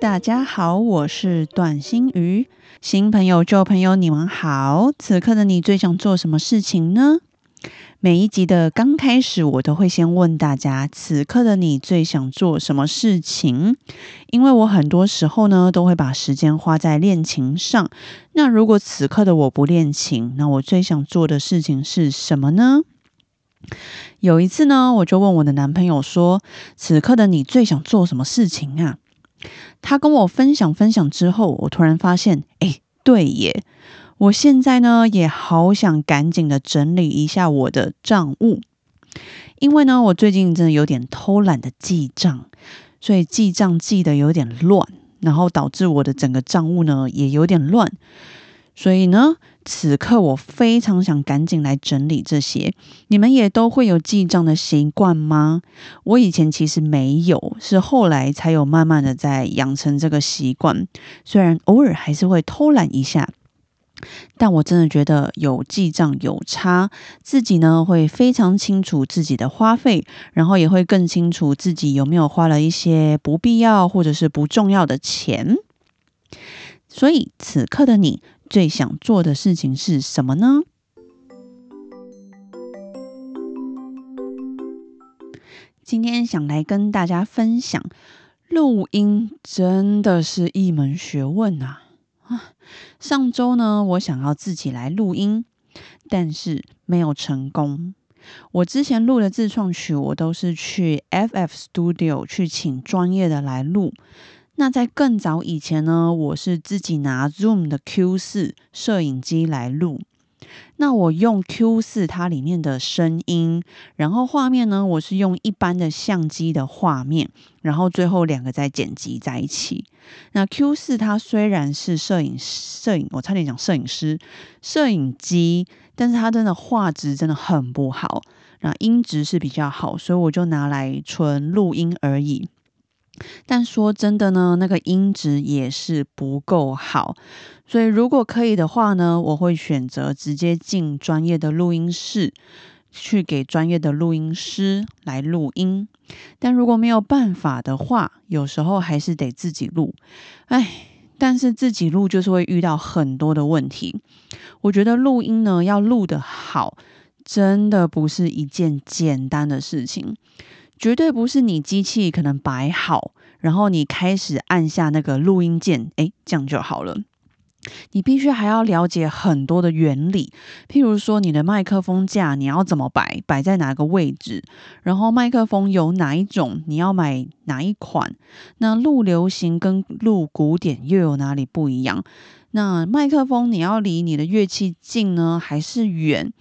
大家好，我是短心鱼。新朋友、旧朋友，你们好。此刻的你最想做什么事情呢？每一集的刚开始，我都会先问大家：此刻的你最想做什么事情？因为我很多时候呢，都会把时间花在练琴上。那如果此刻的我不练琴，那我最想做的事情是什么呢？有一次呢，我就问我的男朋友说：“此刻的你最想做什么事情啊？”他跟我分享分享之后，我突然发现，哎，对耶！我现在呢也好想赶紧的整理一下我的账务，因为呢我最近真的有点偷懒的记账，所以记账记得有点乱，然后导致我的整个账务呢也有点乱，所以呢。此刻我非常想赶紧来整理这些。你们也都会有记账的习惯吗？我以前其实没有，是后来才有慢慢的在养成这个习惯。虽然偶尔还是会偷懒一下，但我真的觉得有记账有差，自己呢会非常清楚自己的花费，然后也会更清楚自己有没有花了一些不必要或者是不重要的钱。所以此刻的你。最想做的事情是什么呢？今天想来跟大家分享，录音真的是一门学问啊！上周呢，我想要自己来录音，但是没有成功。我之前录的自创曲，我都是去 FF Studio 去请专业的来录。那在更早以前呢，我是自己拿 Zoom 的 Q 四摄影机来录。那我用 Q 四它里面的声音，然后画面呢，我是用一般的相机的画面，然后最后两个再剪辑在一起。那 Q 四它虽然是摄影摄影，我差点讲摄影师摄影机，但是它真的画质真的很不好，那音质是比较好，所以我就拿来纯录音而已。但说真的呢，那个音质也是不够好，所以如果可以的话呢，我会选择直接进专业的录音室，去给专业的录音师来录音。但如果没有办法的话，有时候还是得自己录。哎，但是自己录就是会遇到很多的问题。我觉得录音呢，要录得好，真的不是一件简单的事情。绝对不是你机器可能摆好，然后你开始按下那个录音键，诶，这样就好了。你必须还要了解很多的原理，譬如说你的麦克风架你要怎么摆，摆在哪个位置，然后麦克风有哪一种，你要买哪一款。那录流行跟录古典又有哪里不一样？那麦克风你要离你的乐器近呢，还是远？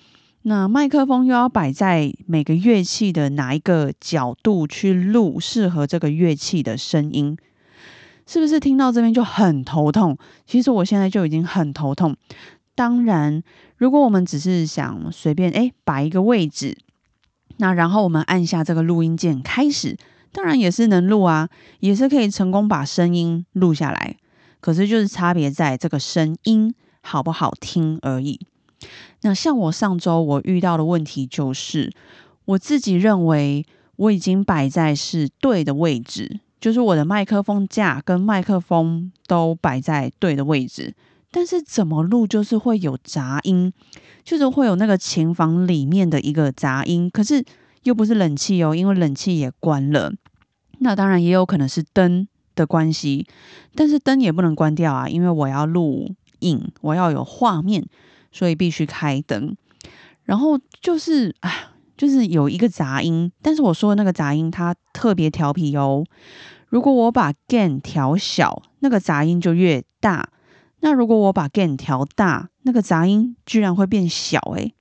那麦克风又要摆在每个乐器的哪一个角度去录适合这个乐器的声音，是不是听到这边就很头痛？其实我现在就已经很头痛。当然，如果我们只是想随便诶摆一个位置，那然后我们按下这个录音键开始，当然也是能录啊，也是可以成功把声音录下来。可是就是差别在这个声音好不好听而已。那像我上周我遇到的问题就是，我自己认为我已经摆在是对的位置，就是我的麦克风架跟麦克风都摆在对的位置，但是怎么录就是会有杂音，就是会有那个琴房里面的一个杂音，可是又不是冷气哦，因为冷气也关了，那当然也有可能是灯的关系，但是灯也不能关掉啊，因为我要录影，我要有画面。所以必须开灯，然后就是啊，就是有一个杂音，但是我说的那个杂音它特别调皮哦。如果我把 gain 调小，那个杂音就越大；那如果我把 gain 调大，那个杂音居然会变小。诶，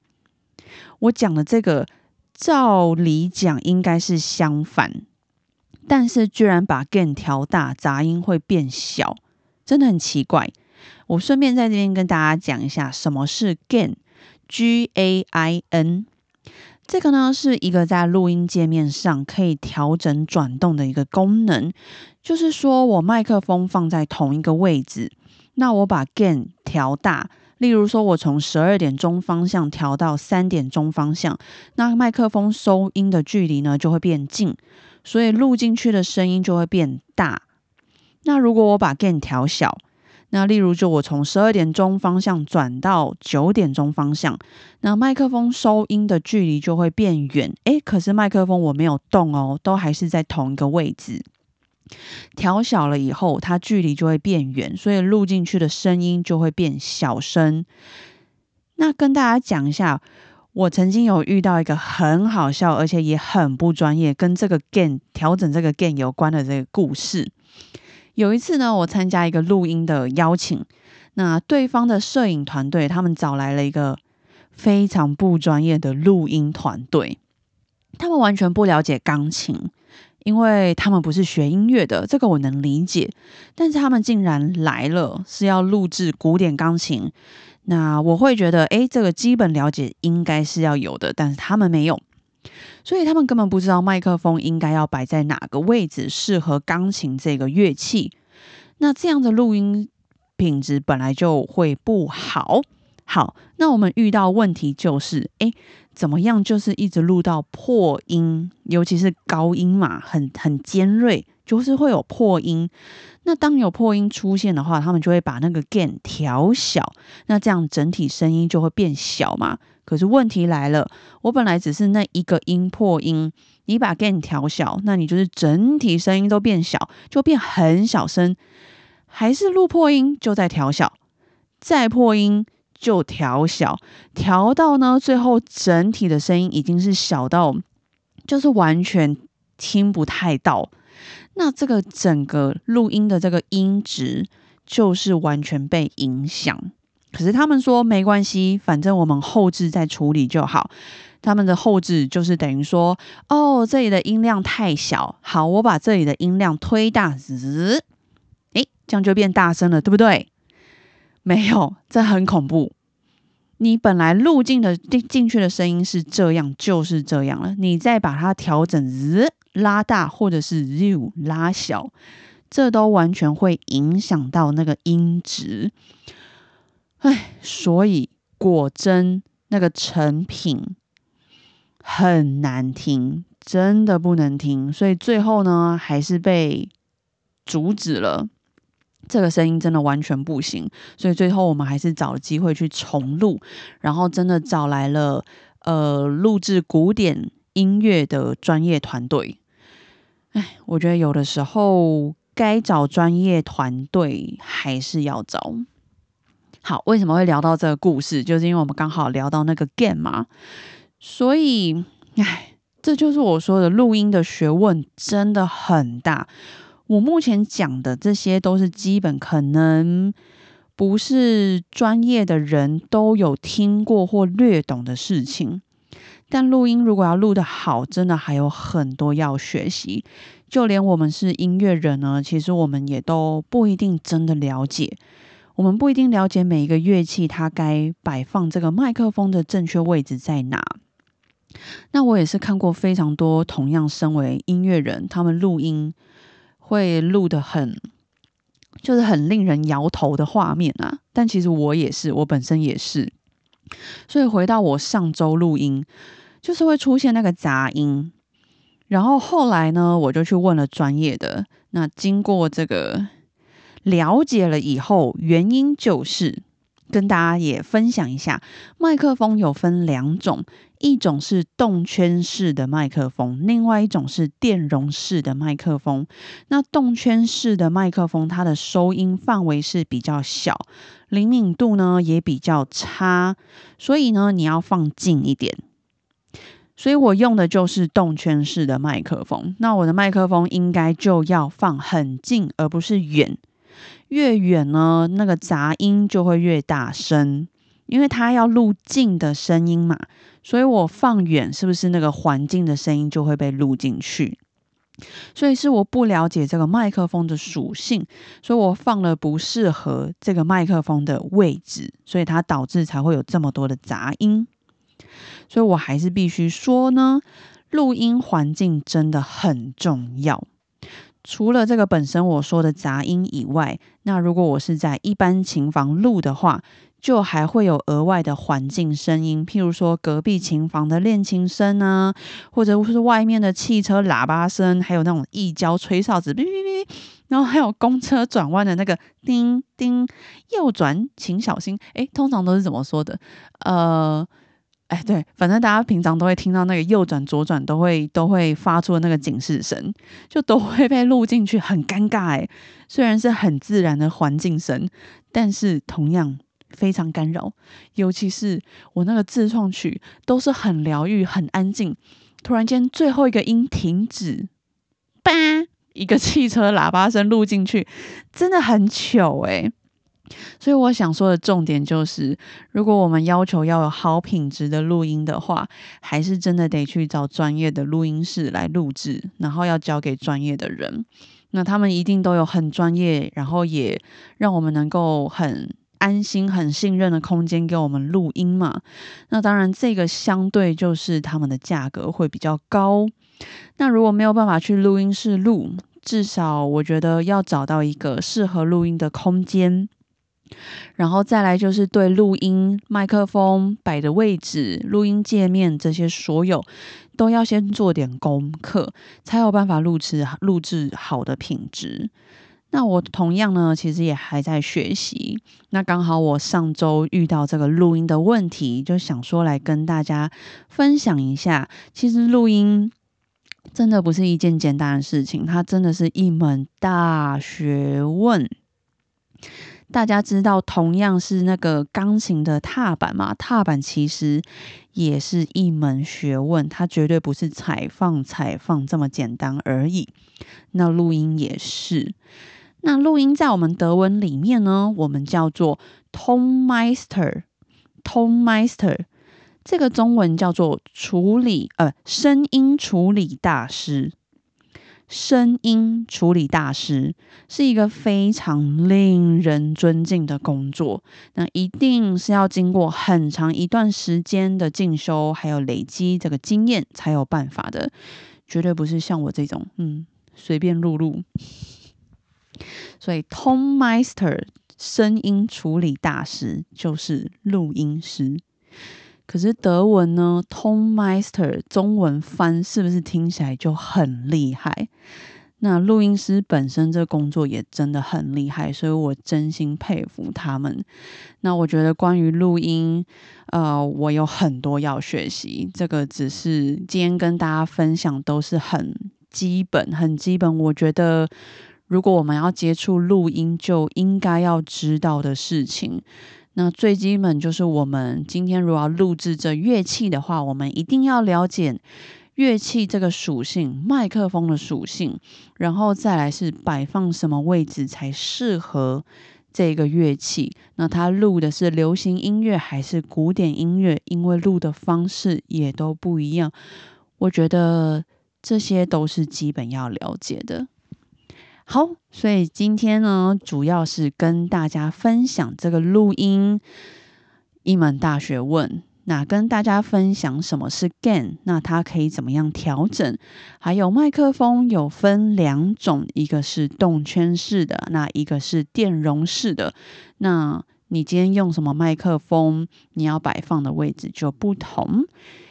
我讲的这个，照理讲应该是相反。但是居然把 gain 调大，杂音会变小，真的很奇怪。我顺便在这边跟大家讲一下，什么是 gain，G A I N。这个呢是一个在录音界面上可以调整转动的一个功能，就是说我麦克风放在同一个位置，那我把 gain 调大，例如说我从十二点钟方向调到三点钟方向，那麦克风收音的距离呢就会变近，所以录进去的声音就会变大。那如果我把 gain 调小，那例如，就我从十二点钟方向转到九点钟方向，那麦克风收音的距离就会变远。诶，可是麦克风我没有动哦，都还是在同一个位置。调小了以后，它距离就会变远，所以录进去的声音就会变小声。那跟大家讲一下，我曾经有遇到一个很好笑，而且也很不专业，跟这个 gain 调整这个 gain 有关的这个故事。有一次呢，我参加一个录音的邀请，那对方的摄影团队他们找来了一个非常不专业的录音团队，他们完全不了解钢琴，因为他们不是学音乐的，这个我能理解。但是他们竟然来了，是要录制古典钢琴，那我会觉得，诶，这个基本了解应该是要有的，但是他们没有。所以他们根本不知道麦克风应该要摆在哪个位置适合钢琴这个乐器。那这样的录音品质本来就会不好。好，那我们遇到问题就是，哎，怎么样？就是一直录到破音，尤其是高音嘛，很很尖锐，就是会有破音。那当有破音出现的话，他们就会把那个 gain 调小，那这样整体声音就会变小嘛。可是问题来了，我本来只是那一个音破音，你把 gain 调小，那你就是整体声音都变小，就变很小声，还是录破音就在调小，再破音就调小，调到呢最后整体的声音已经是小到就是完全听不太到，那这个整个录音的这个音质就是完全被影响。可是他们说没关系，反正我们后置再处理就好。他们的后置就是等于说，哦，这里的音量太小，好，我把这里的音量推大，滋，诶，这样就变大声了，对不对？没有，这很恐怖。你本来录进的进进去的声音是这样，就是这样了。你再把它调整，拉大或者是 z 拉小，这都完全会影响到那个音质。唉，所以果真那个成品很难听，真的不能听。所以最后呢，还是被阻止了。这个声音真的完全不行，所以最后我们还是找了机会去重录，然后真的找来了呃录制古典音乐的专业团队。唉，我觉得有的时候该找专业团队还是要找。好，为什么会聊到这个故事？就是因为我们刚好聊到那个 game 嘛，所以，唉，这就是我说的录音的学问真的很大。我目前讲的这些都是基本，可能不是专业的人都有听过或略懂的事情。但录音如果要录得好，真的还有很多要学习。就连我们是音乐人呢，其实我们也都不一定真的了解。我们不一定了解每一个乐器，它该摆放这个麦克风的正确位置在哪。那我也是看过非常多同样身为音乐人，他们录音会录的很，就是很令人摇头的画面啊。但其实我也是，我本身也是。所以回到我上周录音，就是会出现那个杂音。然后后来呢，我就去问了专业的。那经过这个。了解了以后，原因就是跟大家也分享一下，麦克风有分两种，一种是动圈式的麦克风，另外一种是电容式的麦克风。那动圈式的麦克风，它的收音范围是比较小，灵敏度呢也比较差，所以呢你要放近一点。所以我用的就是动圈式的麦克风，那我的麦克风应该就要放很近，而不是远。越远呢，那个杂音就会越大声，因为它要录近的声音嘛，所以我放远，是不是那个环境的声音就会被录进去？所以是我不了解这个麦克风的属性，所以我放了不适合这个麦克风的位置，所以它导致才会有这么多的杂音。所以我还是必须说呢，录音环境真的很重要。除了这个本身我说的杂音以外，那如果我是在一般琴房录的话，就还会有额外的环境声音，譬如说隔壁琴房的练琴声啊，或者是外面的汽车喇叭声，还有那种一交吹哨子，哔哔哔，然后还有公车转弯的那个叮叮，右转请小心。诶，通常都是怎么说的？呃。哎，对，反正大家平常都会听到那个右转、左转都会都会发出那个警示声，就都会被录进去，很尴尬哎。虽然是很自然的环境声，但是同样非常干扰。尤其是我那个自创曲都是很疗愈、很安静，突然间最后一个音停止，叭，一个汽车喇叭声录进去，真的很糗哎。所以我想说的重点就是，如果我们要求要有好品质的录音的话，还是真的得去找专业的录音室来录制，然后要交给专业的人。那他们一定都有很专业，然后也让我们能够很安心、很信任的空间给我们录音嘛。那当然，这个相对就是他们的价格会比较高。那如果没有办法去录音室录，至少我觉得要找到一个适合录音的空间。然后再来就是对录音麦克风摆的位置、录音界面这些所有，都要先做点功课，才有办法录制录制好的品质。那我同样呢，其实也还在学习。那刚好我上周遇到这个录音的问题，就想说来跟大家分享一下。其实录音真的不是一件简单的事情，它真的是一门大学问。大家知道同样是那个钢琴的踏板嘛？踏板其实也是一门学问，它绝对不是踩放踩放这么简单而已。那录音也是，那录音在我们德文里面呢，我们叫做 Tonmeister，Tonmeister，这个中文叫做处理呃声音处理大师。声音处理大师是一个非常令人尊敬的工作，那一定是要经过很长一段时间的进修，还有累积这个经验才有办法的，绝对不是像我这种，嗯，随便录录。所以 Tom Meister 声音处理大师就是录音师。可是德文呢，Tom Meister 中文翻是不是听起来就很厉害？那录音师本身这工作也真的很厉害，所以我真心佩服他们。那我觉得关于录音，呃，我有很多要学习。这个只是今天跟大家分享，都是很基本、很基本。我觉得如果我们要接触录音，就应该要知道的事情。那最基本就是我们今天如果要录制这乐器的话，我们一定要了解乐器这个属性，麦克风的属性，然后再来是摆放什么位置才适合这个乐器。那它录的是流行音乐还是古典音乐？因为录的方式也都不一样，我觉得这些都是基本要了解的。好，所以今天呢，主要是跟大家分享这个录音一门大学问。那跟大家分享什么是 gain，那它可以怎么样调整？还有麦克风有分两种，一个是动圈式的，那一个是电容式的。那你今天用什么麦克风，你要摆放的位置就不同。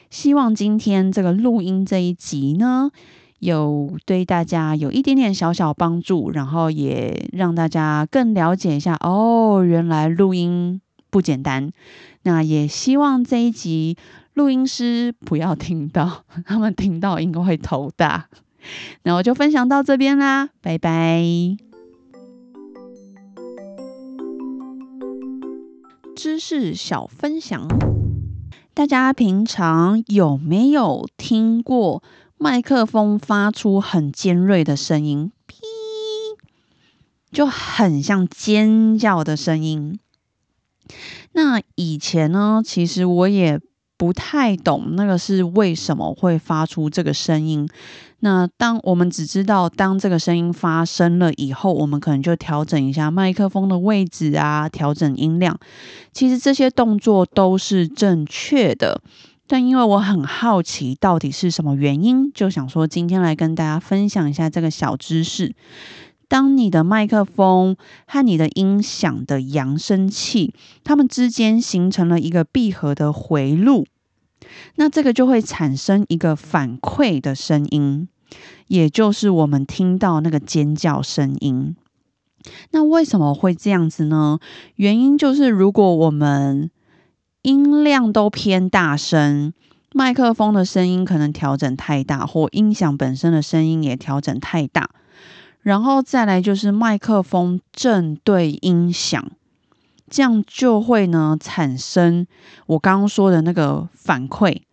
希望今天这个录音这一集呢。有对大家有一点点小小帮助，然后也让大家更了解一下哦，原来录音不简单。那也希望这一集录音师不要听到，他们听到应该会头大。那我就分享到这边啦，拜拜。知识小分享，大家平常有没有听过？麦克风发出很尖锐的声音，哔，就很像尖叫的声音。那以前呢，其实我也不太懂那个是为什么会发出这个声音。那当我们只知道当这个声音发生了以后，我们可能就调整一下麦克风的位置啊，调整音量。其实这些动作都是正确的，但因为我很好奇到底是什么原因，就想说今天来跟大家分享一下这个小知识。当你的麦克风和你的音响的扬声器，它们之间形成了一个闭合的回路，那这个就会产生一个反馈的声音，也就是我们听到那个尖叫声音。那为什么会这样子呢？原因就是，如果我们音量都偏大声，麦克风的声音可能调整太大，或音响本身的声音也调整太大。然后再来就是麦克风正对音响，这样就会呢产生我刚刚说的那个反馈。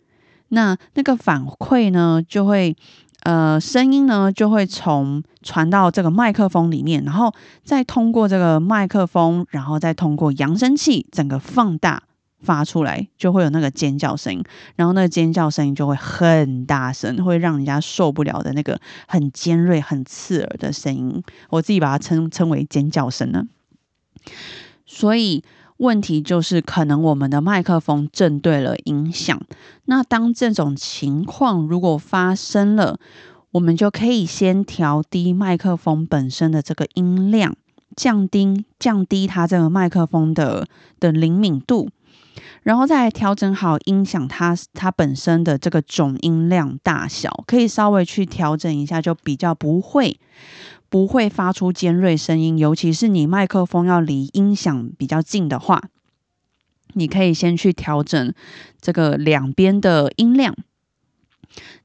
那那个反馈呢，就会呃声音呢就会从传到这个麦克风里面，然后再通过这个麦克风，然后再通过扬声器整个放大。发出来就会有那个尖叫声，然后那个尖叫声音就会很大声，会让人家受不了的那个很尖锐、很刺耳的声音。我自己把它称称为尖叫声呢。所以问题就是，可能我们的麦克风正对了音响。那当这种情况如果发生了，我们就可以先调低麦克风本身的这个音量，降低降低它这个麦克风的的灵敏度。然后再调整好音响，它它本身的这个总音量大小，可以稍微去调整一下，就比较不会不会发出尖锐声音。尤其是你麦克风要离音响比较近的话，你可以先去调整这个两边的音量。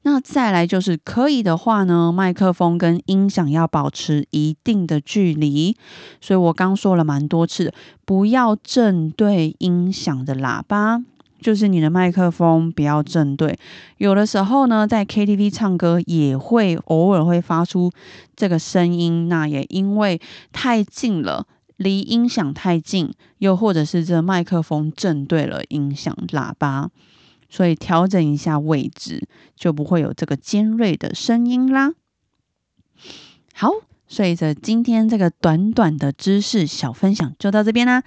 那再来就是可以的话呢，麦克风跟音响要保持一定的距离。所以我刚说了蛮多次，不要正对音响的喇叭，就是你的麦克风不要正对。有的时候呢，在 KTV 唱歌也会偶尔会发出这个声音，那也因为太近了，离音响太近，又或者是这麦克风正对了音响喇叭。所以调整一下位置，就不会有这个尖锐的声音啦。好，随着今天这个短短的知识小分享就到这边啦。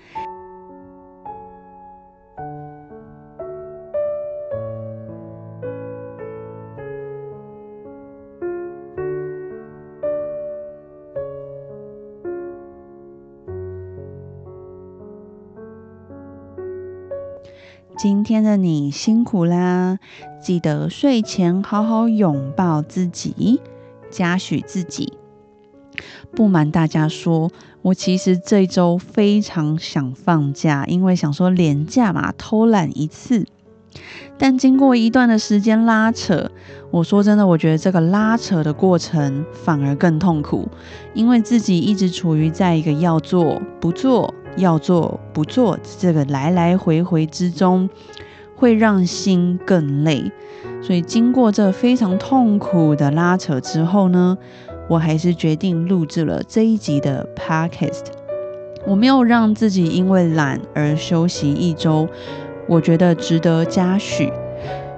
天的你辛苦啦！记得睡前好好拥抱自己，嘉许自己。不瞒大家说，我其实这周非常想放假，因为想说连假嘛，偷懒一次。但经过一段的时间拉扯，我说真的，我觉得这个拉扯的过程反而更痛苦，因为自己一直处于在一个要做不做。要做不做，这个来来回回之中，会让心更累。所以经过这非常痛苦的拉扯之后呢，我还是决定录制了这一集的 podcast。我没有让自己因为懒而休息一周，我觉得值得嘉许。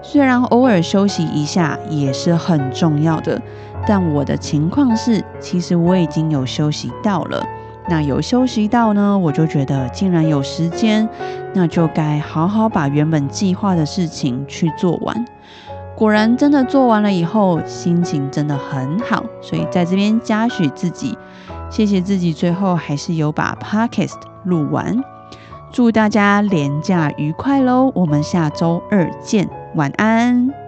虽然偶尔休息一下也是很重要的，但我的情况是，其实我已经有休息到了。那有休息到呢，我就觉得既然有时间，那就该好好把原本计划的事情去做完。果然，真的做完了以后，心情真的很好。所以在这边嘉许自己，谢谢自己，最后还是有把 podcast 录完。祝大家连假愉快喽！我们下周二见，晚安。